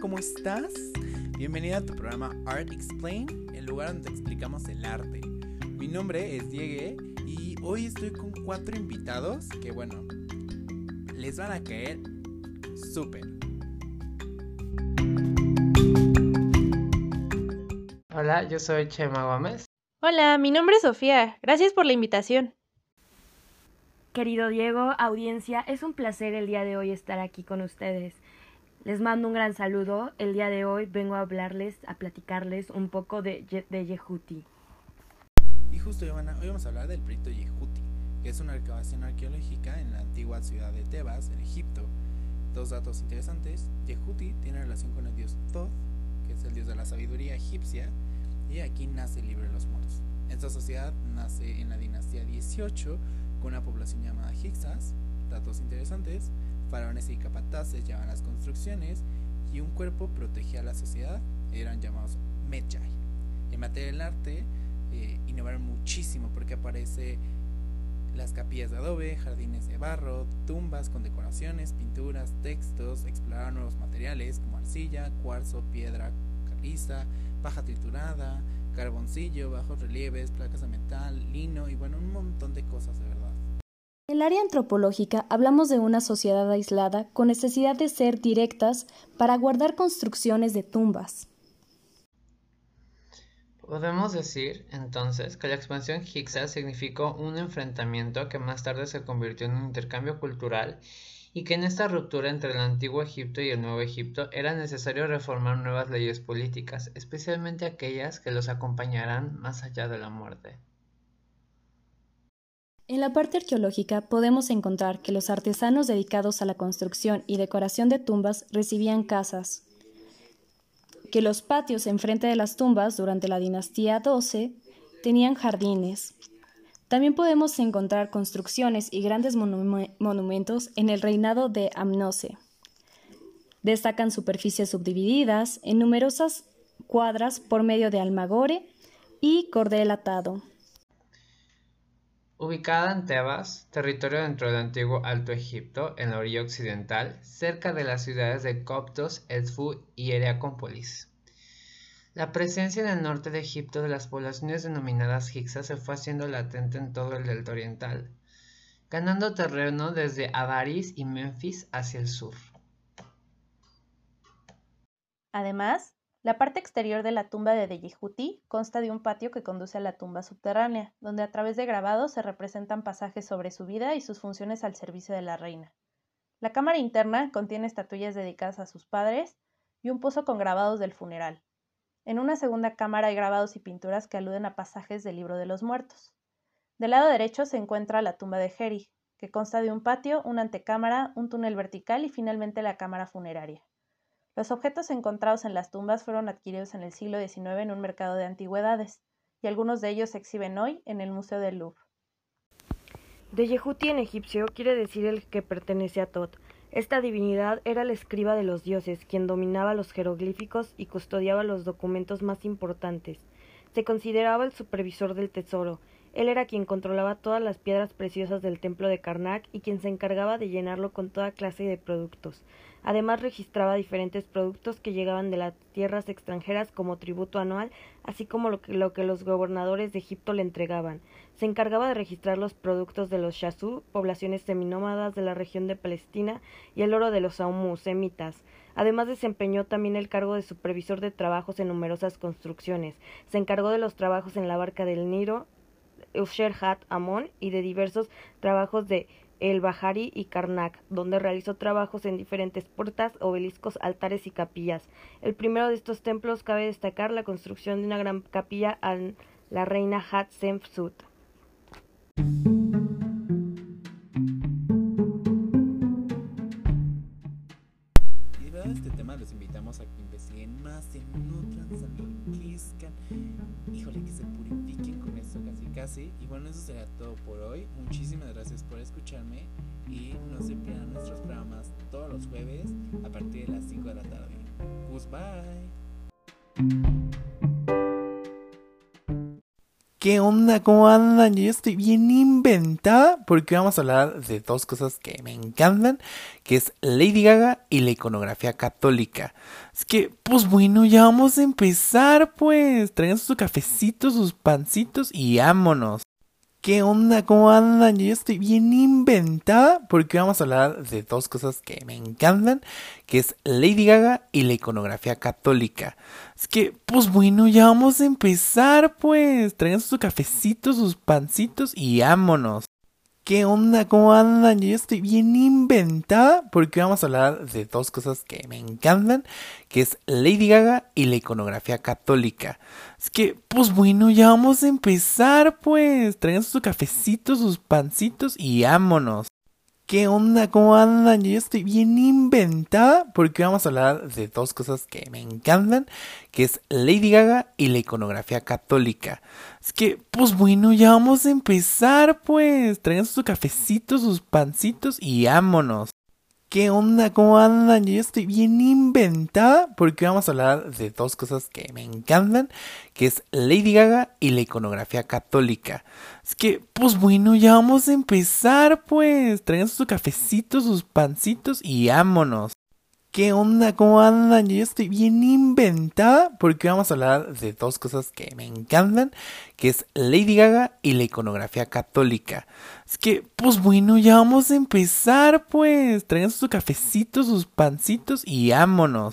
¿cómo estás? Bienvenida a tu programa Art Explain, el lugar donde explicamos el arte. Mi nombre es Diego y hoy estoy con cuatro invitados que, bueno, les van a caer súper. Hola, yo soy Chema Gómez. Hola, mi nombre es Sofía. Gracias por la invitación. Querido Diego, audiencia, es un placer el día de hoy estar aquí con ustedes. Les mando un gran saludo. El día de hoy vengo a hablarles, a platicarles un poco de, de Yehuti. Y justo, Ivana, hoy vamos a hablar del proyecto Yehuti, que es una excavación arqueológica en la antigua ciudad de Tebas, en Egipto. Dos datos interesantes. Yehuti tiene relación con el dios Thoth, que es el dios de la sabiduría egipcia, y aquí nace el libro de los muertos. Esta sociedad nace en la dinastía 18 con una población llamada Hixas, datos interesantes, faraones y capataces llevaban las construcciones y un cuerpo protegía a la sociedad, eran llamados Medjay. En materia del arte, eh, innovaron muchísimo porque aparece las capillas de adobe, jardines de barro, tumbas con decoraciones, pinturas, textos, exploraron nuevos materiales como arcilla, cuarzo, piedra caliza, paja triturada, carboncillo, bajos relieves, placas de metal, lino y bueno, un montón de cosas de verdad. En el área antropológica hablamos de una sociedad aislada con necesidad de ser directas para guardar construcciones de tumbas. Podemos decir, entonces, que la expansión Hicsa significó un enfrentamiento que más tarde se convirtió en un intercambio cultural y que en esta ruptura entre el antiguo Egipto y el nuevo Egipto era necesario reformar nuevas leyes políticas, especialmente aquellas que los acompañarán más allá de la muerte. En la parte arqueológica podemos encontrar que los artesanos dedicados a la construcción y decoración de tumbas recibían casas, que los patios enfrente de las tumbas durante la dinastía XII tenían jardines. También podemos encontrar construcciones y grandes monumentos en el reinado de Amnose. Destacan superficies subdivididas en numerosas cuadras por medio de almagore y cordel atado. Ubicada en Tebas, territorio dentro del antiguo Alto Egipto, en la orilla occidental, cerca de las ciudades de Coptos, Edfu y Heliacópolis. La presencia en el norte de Egipto de las poblaciones denominadas Hicsa se fue haciendo latente en todo el delta oriental, ganando terreno desde Avaris y Memphis hacia el sur. Además, la parte exterior de la tumba de Deyihuti consta de un patio que conduce a la tumba subterránea, donde a través de grabados se representan pasajes sobre su vida y sus funciones al servicio de la reina. La cámara interna contiene estatuillas dedicadas a sus padres y un pozo con grabados del funeral. En una segunda cámara hay grabados y pinturas que aluden a pasajes del libro de los muertos. Del lado derecho se encuentra la tumba de Heri, que consta de un patio, una antecámara, un túnel vertical y finalmente la cámara funeraria. Los objetos encontrados en las tumbas fueron adquiridos en el siglo XIX en un mercado de antigüedades, y algunos de ellos se exhiben hoy en el Museo del Louvre. De Yehuti en egipcio quiere decir el que pertenece a Tot. Esta divinidad era el escriba de los dioses, quien dominaba los jeroglíficos y custodiaba los documentos más importantes. Se consideraba el supervisor del tesoro. Él era quien controlaba todas las piedras preciosas del templo de Karnak y quien se encargaba de llenarlo con toda clase de productos. Además registraba diferentes productos que llegaban de las tierras extranjeras como tributo anual, así como lo que, los gobernadores de Egipto le entregaban. Se encargaba de registrar los productos de los Shazú, poblaciones seminómadas de la región de Palestina, y el oro de los Aumú, semitas. Además desempeñó también el cargo de supervisor de trabajos en numerosas construcciones. Se encargó de los trabajos en la barca del Niro, Hat Amón y de diversos trabajos de el Bahari y Karnak, donde realizó trabajos en diferentes puertas, obeliscos, altares y capillas. El primero de estos templos cabe destacar la construcción de una gran capilla a la reina Hatshepsut. Este tema invitamos a que investiguen más, en nutran, se híjole, que se casi. Y bueno, eso será todo por hoy. Muchísimas gracias por escucharme y no se pierdan nuestros programas todos los jueves a partir de las 5 de la tarde. Goodbye. ¿Qué onda? ¿Cómo andan? Yo estoy bien inventada porque vamos a hablar de dos cosas que me encantan, que es Lady Gaga y la iconografía católica. Es que, pues bueno, ya vamos a empezar, pues. Traigan sus cafecitos, sus pancitos y vámonos. ¿Qué onda? ¿Cómo andan? Yo estoy bien inventada porque vamos a hablar de dos cosas que me encantan, que es Lady Gaga y la iconografía católica. Es que, pues bueno, ya vamos a empezar, pues. Traigan sus cafecitos, sus pancitos y vámonos. ¿Qué onda? ¿Cómo andan? Yo estoy bien inventada porque vamos a hablar de dos cosas que me encantan, que es Lady Gaga y la iconografía católica. Es que, pues bueno, ya vamos a empezar, pues. Traigan sus cafecitos, sus pancitos y vámonos. ¿Qué onda? ¿Cómo andan? Yo estoy bien inventada porque vamos a hablar de dos cosas que me encantan, que es Lady Gaga y la iconografía católica. Es que, pues bueno, ya vamos a empezar, pues. Traigan sus cafecitos, sus pancitos y vámonos. ¿Qué onda? ¿Cómo andan? Yo estoy bien inventada porque vamos a hablar de dos cosas que me encantan, que es Lady Gaga y la iconografía católica. Es que, pues bueno, ya vamos a empezar, pues. Traigan sus cafecitos, sus pancitos y vámonos. ¿Qué onda? ¿Cómo andan? Yo estoy bien inventada porque vamos a hablar de dos cosas que me encantan, que es Lady Gaga y la iconografía católica. Es que, pues bueno, ya vamos a empezar, pues. Traigan sus cafecitos, sus pancitos y vámonos.